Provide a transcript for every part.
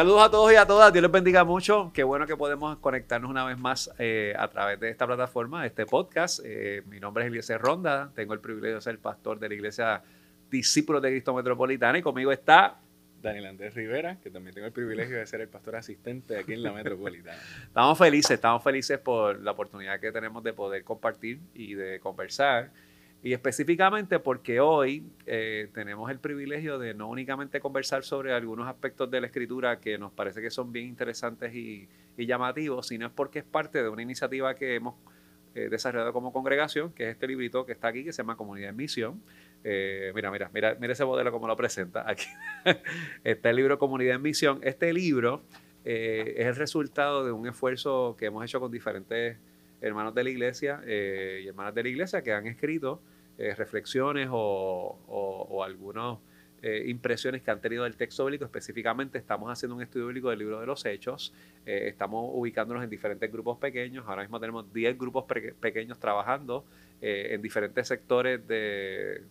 Saludos a todos y a todas, Dios les bendiga mucho. Qué bueno que podemos conectarnos una vez más eh, a través de esta plataforma, de este podcast. Eh, mi nombre es Eliezer Ronda, tengo el privilegio de ser pastor de la iglesia Discípulos de Cristo Metropolitana y conmigo está Daniel Andrés Rivera, que también tengo el privilegio de ser el pastor asistente aquí en la metropolitana. Estamos felices, estamos felices por la oportunidad que tenemos de poder compartir y de conversar. Y específicamente porque hoy eh, tenemos el privilegio de no únicamente conversar sobre algunos aspectos de la escritura que nos parece que son bien interesantes y, llamativos, sino es porque es parte de una iniciativa que hemos eh, desarrollado como congregación, que es este librito que está aquí, que se llama Comunidad en Misión. Eh, mira, mira, mira, mira ese modelo como lo presenta aquí. está el libro Comunidad en Misión. Este libro es el resultado de un esfuerzo que hemos hecho con diferentes hermanos de la iglesia y hermanas de la iglesia que han escrito eh, reflexiones o, o, algunas eh, impresiones que han tenido del texto bíblico. Específicamente estamos haciendo un estudio bíblico del libro de los Hechos. Eh, estamos ubicándonos en diferentes grupos pequeños. Ahora mismo tenemos 10 grupos pequeños trabajando eh, en diferentes sectores de,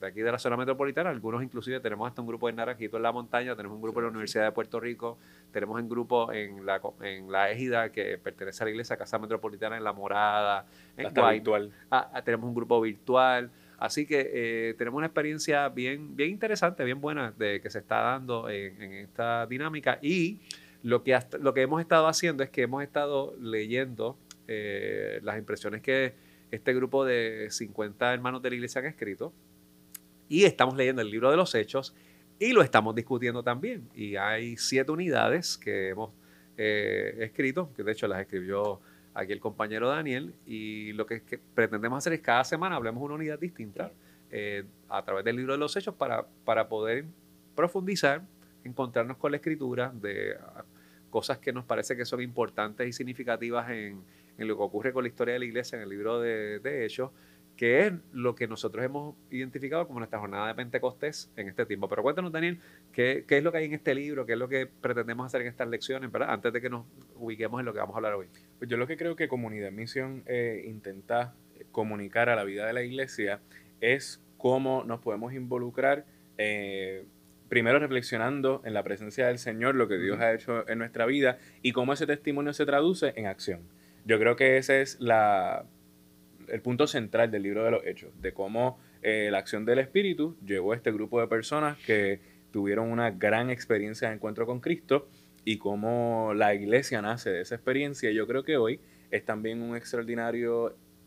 aquí de la zona metropolitana. Algunos inclusive tenemos hasta un grupo en Naranjito en la montaña, tenemos un grupo en la Universidad de Puerto Rico, tenemos un grupo en la, en la égida que pertenece a la iglesia Casa Metropolitana en La Morada, en virtual. Ah, ah, tenemos un grupo virtual. Así que eh, tenemos una experiencia bien, bien interesante, bien buena de que se está dando en, esta dinámica y lo que, lo que hemos estado haciendo es que hemos estado leyendo eh, las impresiones que este grupo de 50 hermanos de la iglesia han escrito. Y estamos leyendo el libro de los Hechos y lo estamos discutiendo también. Y hay siete unidades que hemos eh, escrito, que de hecho las escribió aquí el compañero Daniel. Y lo que, pretendemos hacer es cada semana hablemos una unidad distinta eh, a través del libro de los Hechos para, para poder profundizar, encontrarnos con la escritura de ah, cosas que nos parece que son importantes y significativas en, en lo que ocurre con la historia de la iglesia en el libro de, de Hechos, que es lo que nosotros hemos identificado como nuestra jornada de Pentecostés en este tiempo. Pero cuéntanos, Daniel, ¿qué, ¿qué, es lo que hay en este libro? ¿Qué es lo que pretendemos hacer en estas lecciones, ¿verdad? Antes de que nos ubiquemos en lo que vamos a hablar hoy. Pues yo lo que creo que Comunidad Misión eh, intenta comunicar a la vida de la iglesia es cómo nos podemos involucrar, eh, primero reflexionando en la presencia del Señor, lo que Dios ha hecho en nuestra vida y cómo ese testimonio se traduce en acción. Yo creo que ese es la, el punto central del libro de los Hechos, de cómo eh, la acción del Espíritu llevó a este grupo de personas que tuvieron una gran experiencia de encuentro con Cristo y cómo la iglesia nace de esa experiencia. Yo creo que hoy es también una extraordinaria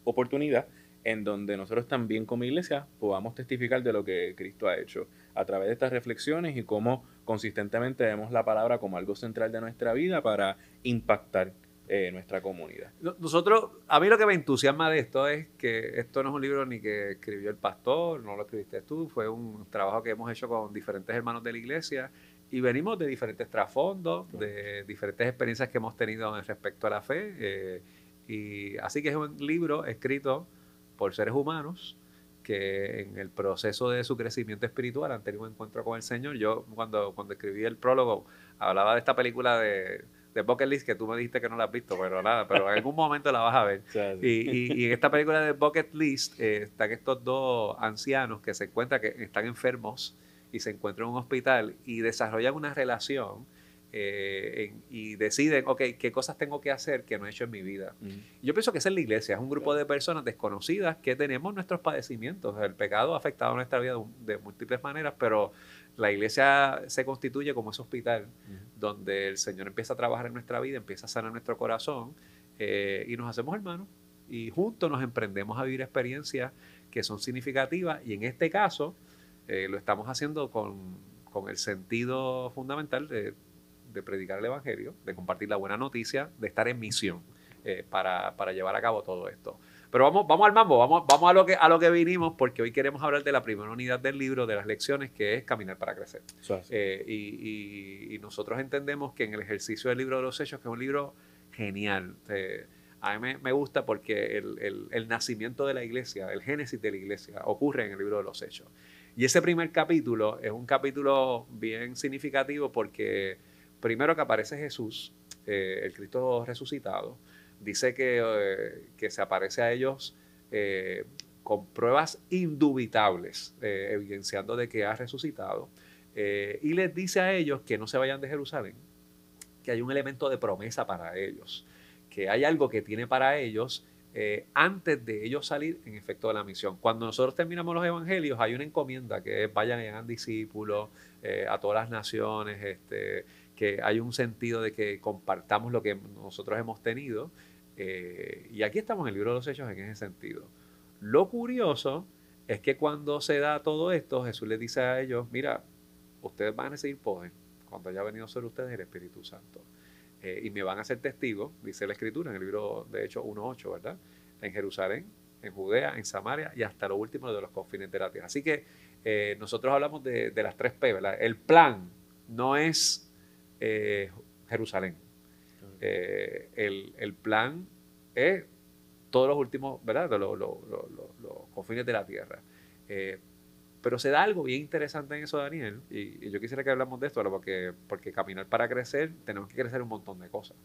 oportunidad en donde nosotros también como iglesia podamos testificar de lo que Cristo ha hecho a través de estas reflexiones y cómo consistentemente vemos la palabra como algo central de nuestra vida para impactar eh, nuestra comunidad. Nosotros, a mí lo que me entusiasma de esto es que esto no es un libro ni que escribió el pastor, no lo escribiste tú, fue un trabajo que hemos hecho con diferentes hermanos de la iglesia y venimos de diferentes trasfondos, de diferentes experiencias que hemos tenido en respecto a la fe. Eh, y así que es un libro escrito por seres humanos que en el proceso de su crecimiento espiritual han tenido un encuentro con el Señor. Yo cuando, cuando escribí el prólogo hablaba de esta película de de Bucket List que tú me dijiste que no la has visto, pero nada, pero en algún momento la vas a ver. Y, en esta película de Bucket List eh, están estos dos ancianos que se encuentran que están enfermos y se encuentran en un hospital y desarrollan una relación eh, y deciden, ok, ¿qué cosas tengo que hacer que no he hecho en mi vida? Yo pienso que esa es la iglesia, es un grupo de personas desconocidas que tenemos nuestros padecimientos. El pecado ha afectado nuestra vida de múltiples maneras, pero la iglesia se constituye como ese hospital donde el Señor empieza a trabajar en nuestra vida, empieza a sanar nuestro corazón eh, y nos hacemos hermanos y juntos nos emprendemos a vivir experiencias que son significativas y en este caso eh, lo estamos haciendo con, el sentido fundamental de, predicar el Evangelio, de compartir la buena noticia, de estar en misión eh, para, para llevar a cabo todo esto. Pero vamos, vamos al mambo, vamos, vamos a, lo que, a lo que vinimos, porque hoy queremos hablar de la primera unidad del libro, de las lecciones, que es Caminar para Crecer. Eh, y, nosotros entendemos que en el ejercicio del libro de los hechos, que es un libro genial, eh, a mí me, gusta porque el, nacimiento de la iglesia, el génesis de la iglesia, ocurre en el libro de los hechos. Y ese primer capítulo es un capítulo bien significativo porque primero que aparece Jesús, eh, el Cristo resucitado, dice que, que se aparece a ellos eh, con pruebas indubitables, eh, evidenciando de que ha resucitado, eh, y les dice a ellos que no se vayan de Jerusalén, que hay un elemento de promesa para ellos, que hay algo que tiene para ellos eh, antes de ellos salir en efecto de la misión. Cuando nosotros terminamos los evangelios, hay una encomienda que es vayan y hagan discípulos eh, a todas las naciones, este, que hay un sentido de que compartamos lo que nosotros hemos tenido. Eh, y aquí estamos en el libro de los Hechos en ese sentido. Lo curioso es que cuando se da todo esto, Jesús les dice a ellos, mira, ustedes van a recibir poder cuando haya venido sobre ustedes el Espíritu Santo. Eh, y me van a ser testigos, dice la Escritura en el libro de Hechos 1.8, ¿verdad? En Jerusalén, en Judea, en Samaria y hasta lo último de los confines de la tierra. Así que eh, nosotros hablamos de, las tres P, ¿verdad? El plan no es eh, Jerusalén. El, plan es todos los últimos, ¿verdad? Los, los confines de la tierra. Pero se da algo bien interesante en eso, Daniel, y, yo quisiera que hablamos de esto, porque, porque caminar para crecer, tenemos que crecer un montón de cosas.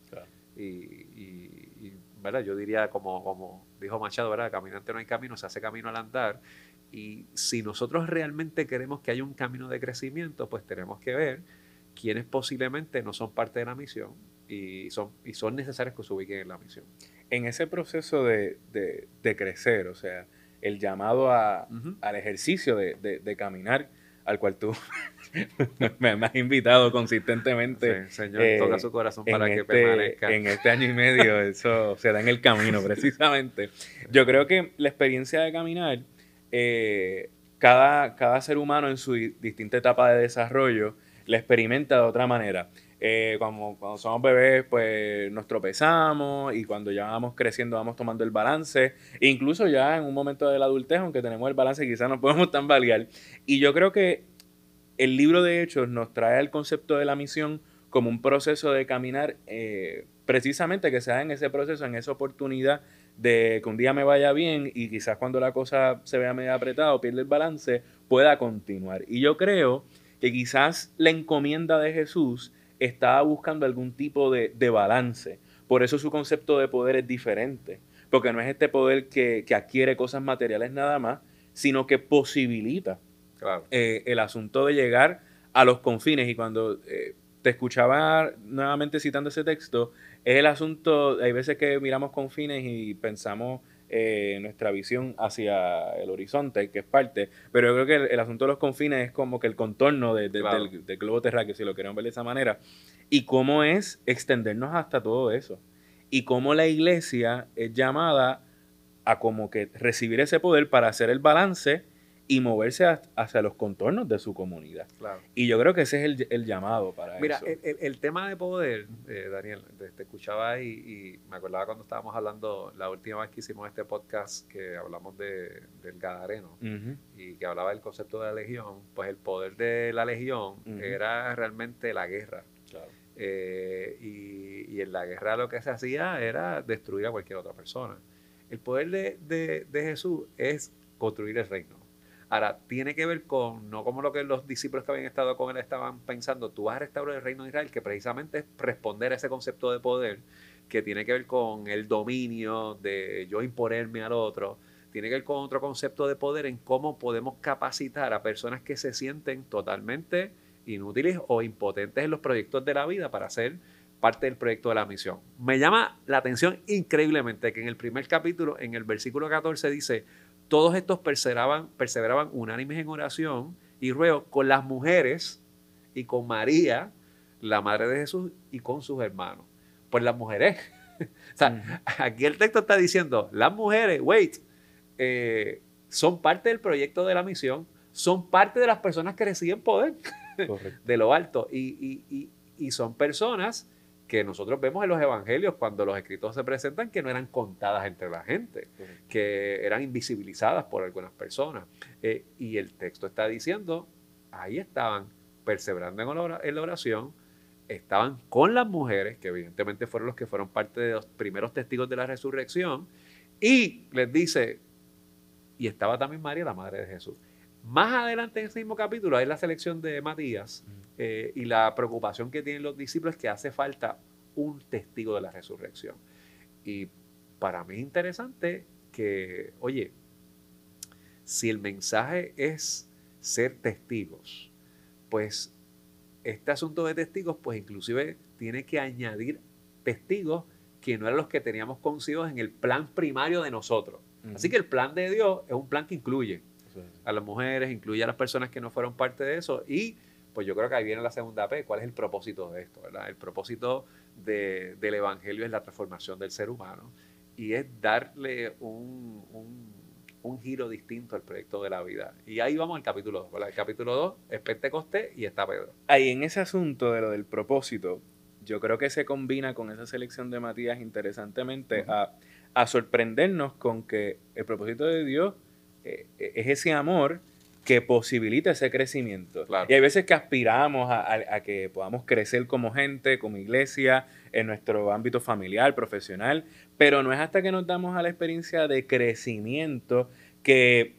Y, ¿verdad? yo diría, como, como dijo Machado, ¿verdad? caminante no hay camino, se hace camino al andar. Y si nosotros realmente queremos que haya un camino de crecimiento, pues tenemos que ver quiénes posiblemente no son parte de la misión y son, y son necesarios que se ubiquen en la misión. En ese proceso de, de, de crecer, o sea, el llamado al ejercicio de, caminar, al cual tú me, has invitado consistentemente. señor, eh, toca su corazón para que este, permanezca. En este año y medio, eso se da en el camino, precisamente. Yo creo que la experiencia de caminar, eh, cada, cada ser humano en su distinta etapa de desarrollo la experimenta de otra manera. Eh, cuando, cuando, somos bebés, pues nos tropezamos y cuando ya vamos creciendo vamos tomando el balance. Incluso ya en un momento de la adultez, aunque tenemos el balance, quizás no podemos tambalear. Y yo creo que el libro de Hechos nos trae el concepto de la misión como un proceso de caminar, eh, precisamente que sea en ese proceso, en esa oportunidad de que un día me vaya bien y quizás cuando la cosa se vea medio apretada o pierde el balance, pueda continuar. Y yo creo que quizás la encomienda de Jesús estaba buscando algún tipo de, balance. Por eso su concepto de poder es diferente, porque no es este poder que, adquiere cosas materiales nada más, sino que posibilita eh, el asunto de llegar a los confines. Y cuando eh, te escuchaba nuevamente citando ese texto, es el asunto, hay veces que miramos confines y pensamos eh, nuestra visión hacia el horizonte, que es parte, pero yo creo que el, asunto de los confines es como que el contorno del, globo terráqueo, si lo queremos ver de esa manera, y cómo es extendernos hasta todo eso, y cómo la iglesia es llamada a como que recibir ese poder para hacer el balance y moverse hacia los contornos de su comunidad. Y yo creo que ese es el, llamado para Mira, eso. Mira, el, tema de poder, eh, Daniel, te, escuchaba y, y, me acordaba cuando estábamos hablando la última vez que hicimos este podcast que hablamos de, del Gadareno y que hablaba del concepto de la legión, pues el poder de la legión era realmente la guerra. Eh, y, en la guerra lo que se hacía era destruir a cualquier otra persona. El poder de, de Jesús es construir el reino Ahora, tiene que ver con, no como lo que los discípulos que habían estado con él estaban pensando, tú vas a restaurar el reino de Israel, que precisamente es responder a ese concepto de poder, que tiene que ver con el dominio de yo imponerme al otro, tiene que ver con otro concepto de poder en cómo podemos capacitar a personas que se sienten totalmente inútiles o impotentes en los proyectos de la vida para ser parte del proyecto de la misión. Me llama la atención increíblemente que en el primer capítulo, en el versículo 14, dice, todos estos perseveraban, perseveraban unánimes en oración y ruego con las mujeres y con María, la madre de Jesús, y con sus hermanos. Pues las mujeres. o sea, aquí el texto está diciendo, las mujeres, wait, eh, son parte del proyecto de la misión, son parte de las personas que reciben poder de lo alto y, y son personas que nosotros vemos en los evangelios cuando los escritos se presentan que no eran contadas entre la gente, que eran invisibilizadas por algunas personas. Eh, y el texto está diciendo, ahí estaban perseverando en la oración, estaban con las mujeres, que evidentemente fueron los que fueron parte de los primeros testigos de la resurrección, y les dice, y estaba también María, la madre de Jesús. Más adelante en ese mismo capítulo hay la selección de Matías eh, y la preocupación que tienen los discípulos es que hace falta un testigo de la resurrección. Y para mí es interesante que, oye, si el mensaje es ser testigos, pues este asunto de testigos, pues inclusive tiene que añadir testigos que no eran los que teníamos consigo en el plan primario de nosotros. Así que el plan de Dios es un plan que incluye a las mujeres, incluye a las personas que no fueron parte de eso y pues yo creo que ahí viene la segunda P. ¿Cuál es el propósito de esto? ¿verdad? El propósito del Evangelio es la transformación del ser humano y es darle un, giro distinto al proyecto de la vida. Y ahí vamos al capítulo 2. El capítulo 2 es Pentecostés y está Pedro. Ahí en ese asunto de lo del propósito, yo creo que se combina con esa selección de Matías interesantemente a, sorprendernos con que el propósito de Dios eh, es ese amor que posibilita ese crecimiento. Y hay veces que aspiramos a, que podamos crecer como gente, como iglesia, en nuestro ámbito familiar, profesional, pero no es hasta que nos damos a la experiencia de crecimiento que,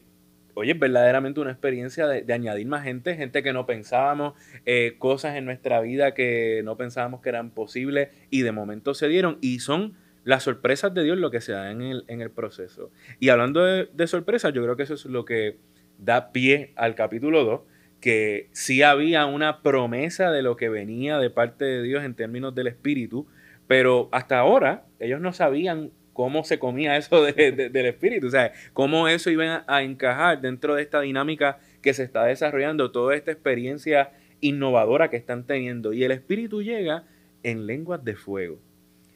oye, es verdaderamente una experiencia de, añadir más gente, gente que no pensábamos, eh, cosas en nuestra vida que no pensábamos que eran posibles y de momento se dieron y son las sorpresas de Dios lo que se da en el, en el proceso. Y hablando de, de sorpresas, yo creo que eso es lo que da pie al capítulo 2, que sí había una promesa de lo que venía de parte de Dios en términos del Espíritu, pero hasta ahora ellos no sabían cómo se comía eso del Espíritu, o sea, cómo eso iba a encajar dentro de esta dinámica que se está desarrollando, toda esta experiencia innovadora que están teniendo. Y el Espíritu llega en lenguas de fuego.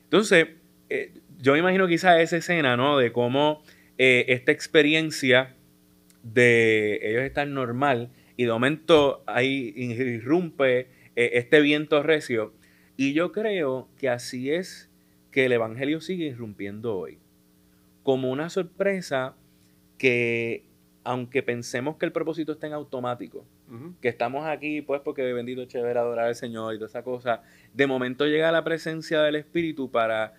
Entonces, eh, yo imagino quizás esa escena, ¿no? De cómo eh, esta experiencia de ellos estar normal y de momento ahí irrumpe eh, este viento recio. Y yo creo que así es que el Evangelio sigue irrumpiendo hoy. Como una sorpresa que, aunque pensemos que el propósito está en automático, que estamos aquí pues porque bendito chévere adorar al Señor y toda esa cosa, de momento llega la presencia del Espíritu para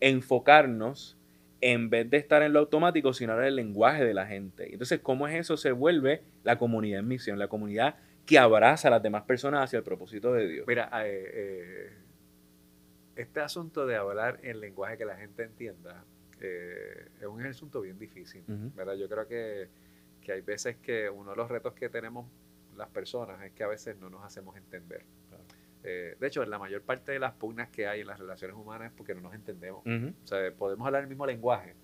enfocarnos en vez de estar en lo automático, sino en el lenguaje de la gente. Entonces, ¿cómo es eso? Se vuelve la comunidad en misión, la comunidad que abraza a las demás personas hacia el propósito de Dios. Mira, eh, eh, este asunto de hablar en lenguaje que la gente entienda eh, es un asunto bien difícil, ¿verdad? Yo creo que, que hay veces que uno de los retos que tenemos las personas es que a veces no nos hacemos entender. Eh, de hecho, la mayor parte de las pugnas que hay en las relaciones humanas es porque no nos entendemos. O sea, podemos hablar el mismo lenguaje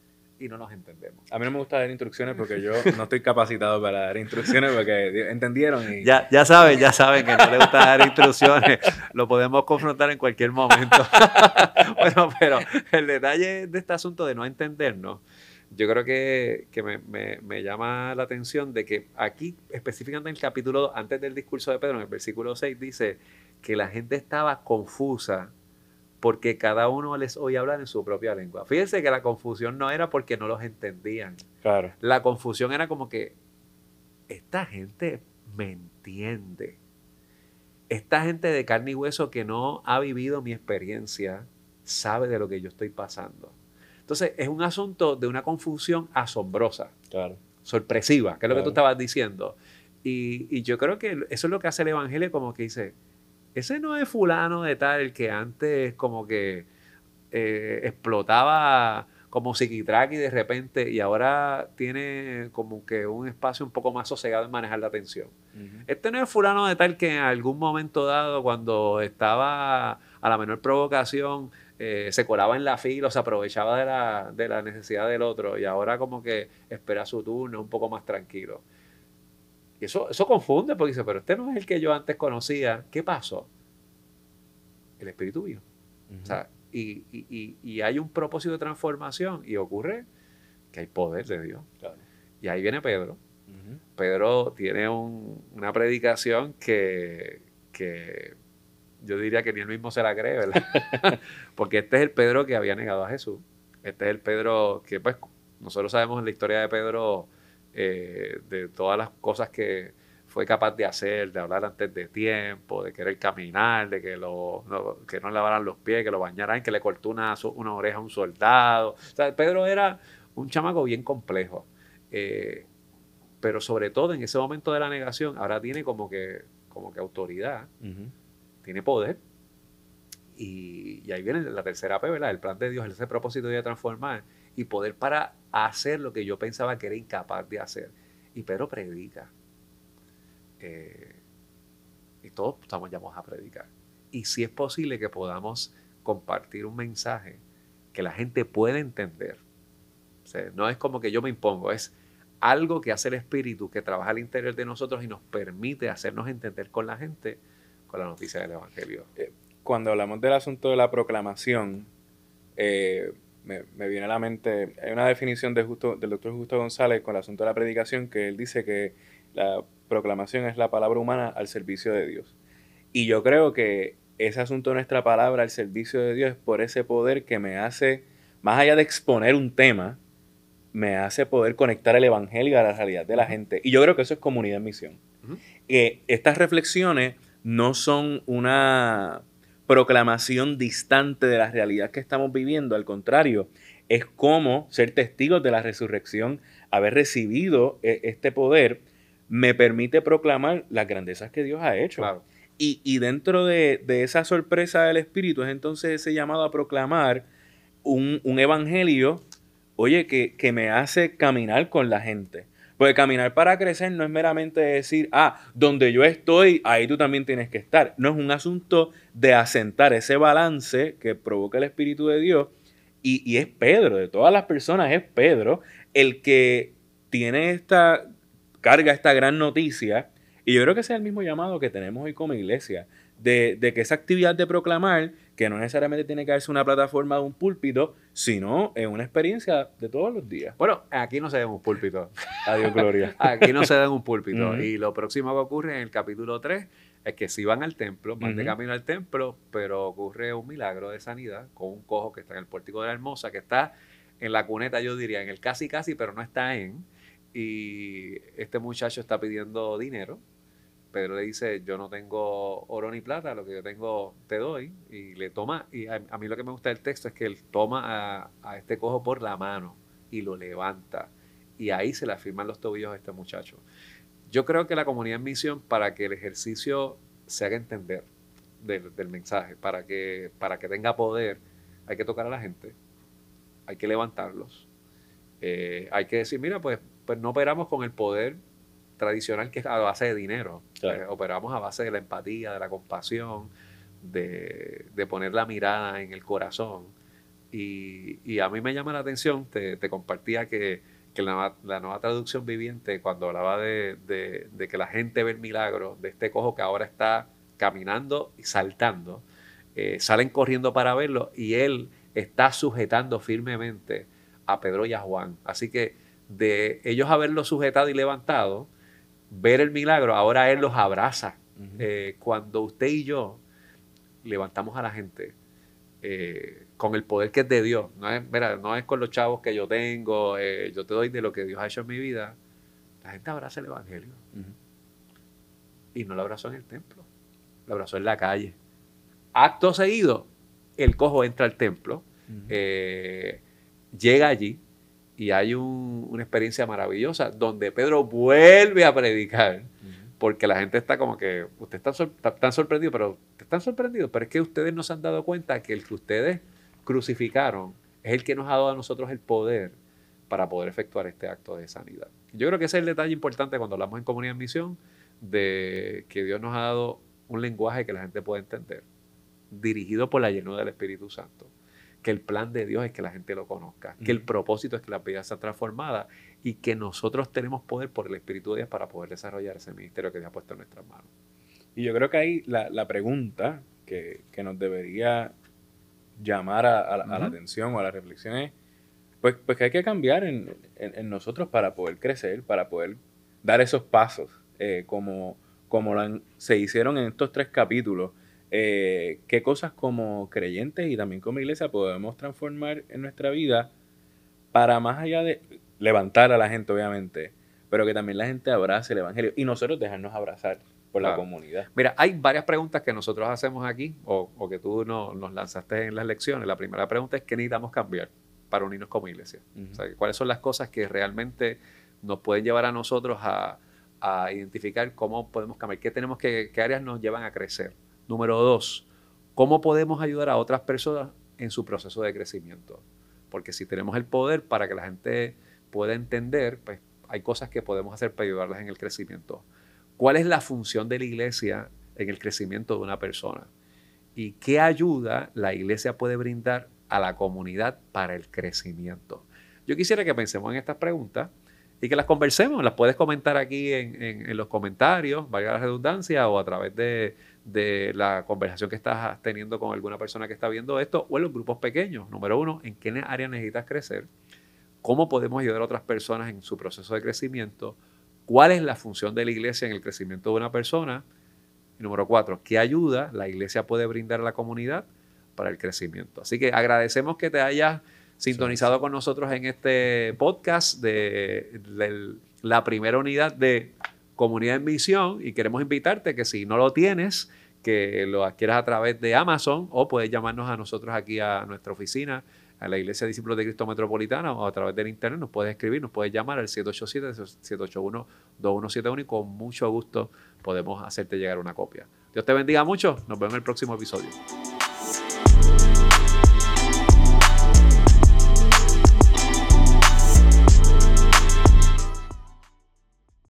y no nos entendemos. A mí no me gusta dar instrucciones porque yo no estoy capacitado para dar instrucciones porque entendieron. Y... Ya, ya saben, ya saben que no le gusta dar instrucciones. Lo podemos confrontar en cualquier momento. bueno, pero el detalle de este asunto de no entendernos, yo creo que, que me, me, me, llama la atención de que aquí, específicamente en el capítulo, antes del discurso de Pedro, en el versículo 6, dice que la gente estaba confusa porque cada uno les oía hablar en su propia lengua. Fíjense que la confusión no era porque no los entendían. Claro. La confusión era como que esta gente me entiende. Esta gente de carne y hueso que no ha vivido mi experiencia sabe de lo que yo estoy pasando. Entonces, es un asunto de una confusión asombrosa, claro. sorpresiva, que es lo que tú estabas diciendo. Y, y, yo creo que eso es lo que hace el Evangelio, como que dice, ese no es fulano de tal que antes como que eh, explotaba como psiquitrack y de repente y ahora tiene como que un espacio un poco más sosegado en manejar la atención. Este no es fulano de tal que en algún momento dado cuando estaba a la menor provocación eh, se colaba en la fila o se aprovechaba de la, de la necesidad del otro y ahora como que espera su turno un poco más tranquilo. Y eso, eso confunde porque dice, pero este no es el que yo antes conocía. ¿Qué pasó? El Espíritu vino. O sea, y, y, y, hay un propósito de transformación y ocurre que hay poder de Dios. Y ahí viene Pedro. Pedro tiene una predicación que, que yo diría que ni él mismo se la cree, ¿verdad? Porque este es el Pedro que había negado a Jesús. Este es el Pedro que, pues, nosotros sabemos en la historia de Pedro eh, de todas las cosas que fue capaz de hacer, de hablar antes de tiempo, de querer caminar, de que, lo, no, que no lavaran los pies, que lo bañaran, que le cortó una, una oreja a un soldado. O sea, Pedro era un chamaco bien complejo. Eh, pero sobre todo en ese momento de la negación, ahora tiene como que, como que autoridad, tiene poder. Y, y, ahí viene la tercera P, ¿verdad? El plan de Dios, ese propósito de transformar y poder para hacer lo que yo pensaba que era incapaz de hacer. Y Pedro predica. Eh, y todos estamos llamados a predicar. Y si es posible que podamos compartir un mensaje que la gente pueda entender. no es como que yo me impongo, es algo que hace el Espíritu, que trabaja al interior de nosotros y nos permite hacernos entender con la gente con la noticia del Evangelio. Eh, cuando hablamos del asunto de la proclamación, eh, me, viene a la mente, hay una definición de justo, del doctor Justo González con el asunto de la predicación, que él dice que la proclamación es la palabra humana al servicio de Dios. Y yo creo que ese asunto de nuestra palabra al servicio de Dios es por ese poder que me hace, más allá de exponer un tema, me hace poder conectar el Evangelio a la realidad de la gente. Y yo creo que eso es comunidad en misión. que estas reflexiones no son una proclamación distante de la realidad que estamos viviendo, al contrario, es como ser testigos de la resurrección, haber recibido e, este poder, me permite proclamar las grandezas que Dios ha hecho. Y, dentro de, esa sorpresa del Espíritu es entonces ese llamado a proclamar un, evangelio, oye, que, que me hace caminar con la gente. Porque caminar para crecer no es meramente decir, ah, donde yo estoy, ahí tú también tienes que estar. No es un asunto de asentar ese balance que provoca el Espíritu de Dios. Y, es Pedro, de todas las personas es Pedro el que tiene esta carga, esta gran noticia. Y yo creo que ese es el mismo llamado que tenemos hoy como iglesia, de, de que esa actividad de proclamar que no necesariamente tiene que haberse una plataforma de un púlpito, sino en una experiencia de todos los días. Bueno, aquí no se da un púlpito. Adiós, Gloria. aquí no se da un púlpito. Y lo próximo que ocurre en el capítulo 3 es que si van al templo, van de camino al templo, pero ocurre un milagro de sanidad con un cojo que está en el pórtico de la hermosa, que está en la cuneta, yo diría, en el casi casi, pero no está en. Y este muchacho está pidiendo dinero Pedro le dice, yo no tengo oro ni plata, lo que yo tengo te doy. Y le toma, y a, mí lo que me gusta del texto es que él toma a, este cojo por la mano y lo levanta. Y ahí se le afirman los tobillos a este muchacho. Yo creo que la comunidad en misión, para que el ejercicio se haga entender del, mensaje, para que, para que tenga poder, hay que tocar a la gente, hay que levantarlos. Eh, hay que decir, mira, pues, pues no operamos con el poder tradicional que es a base de dinero. Eh, operamos a base de la empatía, de la compasión, de, poner la mirada en el corazón. Y, a mí me llama la atención, te, compartía que, la, nueva traducción viviente, cuando hablaba de, que la gente ve el milagro de este cojo que ahora está caminando y saltando, eh, salen corriendo para verlo y él está sujetando firmemente a Pedro y a Juan. Así que de ellos haberlo sujetado y levantado, ver el milagro, ahora Él los abraza. Eh, cuando usted y yo levantamos a la gente eh, con el poder que es de Dios, no es, no es con los chavos que yo tengo, eh, yo te doy de lo que Dios ha hecho en mi vida, la gente abraza el Evangelio. Y no lo abrazó en el templo, lo abrazó en la calle. Acto seguido, el cojo entra al templo, llega allí, y hay una experiencia maravillosa donde Pedro vuelve a predicar. Porque la gente está como que, usted está, tan sorprendido, pero están sorprendidos, pero es que ustedes no se han dado cuenta que el que ustedes crucificaron es el que nos ha dado a nosotros el poder para poder efectuar este acto de sanidad. Yo creo que ese es el detalle importante cuando hablamos en comunidad en misión, de que Dios nos ha dado un lenguaje que la gente pueda entender, dirigido por la llenura del Espíritu Santo que el plan de Dios es que la gente lo conozca, que el propósito es que la vida sea transformada y que nosotros tenemos poder por el Espíritu de Dios para poder desarrollar ese ministerio que Dios ha puesto en nuestras manos. Y yo creo que ahí la, pregunta que, nos debería llamar a, la atención o a la reflexión es, pues, pues que hay que cambiar en, nosotros para poder crecer, para poder dar esos pasos, eh, como, como se hicieron en estos tres capítulos eh, qué cosas como creyentes y también como iglesia podemos transformar en nuestra vida para más allá de levantar a la gente, obviamente, pero que también la gente abrace el Evangelio y nosotros dejarnos abrazar por la comunidad. Mira, hay varias preguntas que nosotros hacemos aquí o, que tú nos lanzaste en las lecciones. La primera pregunta es, ¿qué necesitamos cambiar para unirnos como iglesia? ¿Cuáles son las cosas que realmente nos pueden llevar a nosotros a, identificar cómo podemos cambiar? ¿Qué, tenemos que, qué áreas nos llevan a crecer? Número dos, ¿cómo podemos ayudar a otras personas en su proceso de crecimiento? Porque si tenemos el poder para que la gente pueda entender, pues hay cosas que podemos hacer para ayudarlas en el crecimiento. ¿Cuál es la función de la iglesia en el crecimiento de una persona? ¿Y qué ayuda la iglesia puede brindar a la comunidad para el crecimiento? Yo quisiera que pensemos en estas preguntas y que las conversemos. Las puedes comentar aquí en, los comentarios, valga la redundancia, o a través de, de, la conversación que estás teniendo con alguna persona que está viendo esto, o en los grupos pequeños. Número uno, ¿en qué área necesitas crecer? ¿Cómo podemos ayudar a otras personas en su proceso de crecimiento? ¿Cuál es la función de la iglesia en el crecimiento de una persona? Y número cuatro, ¿qué ayuda la iglesia puede brindar a la comunidad para el crecimiento? Así que agradecemos que te hayas sintonizado con nosotros en este podcast de, la primera unidad de Comunidad en Misión y queremos invitarte que si no lo tienes, que lo adquieras a través de Amazon o puedes llamarnos a nosotros aquí a nuestra oficina, a la Iglesia de Discípulos de Cristo Metropolitana o a través del internet, nos puedes escribir, nos puedes llamar al 787-781-2171 y con mucho gusto podemos hacerte llegar una copia. Dios te bendiga mucho, nos vemos en el próximo episodio.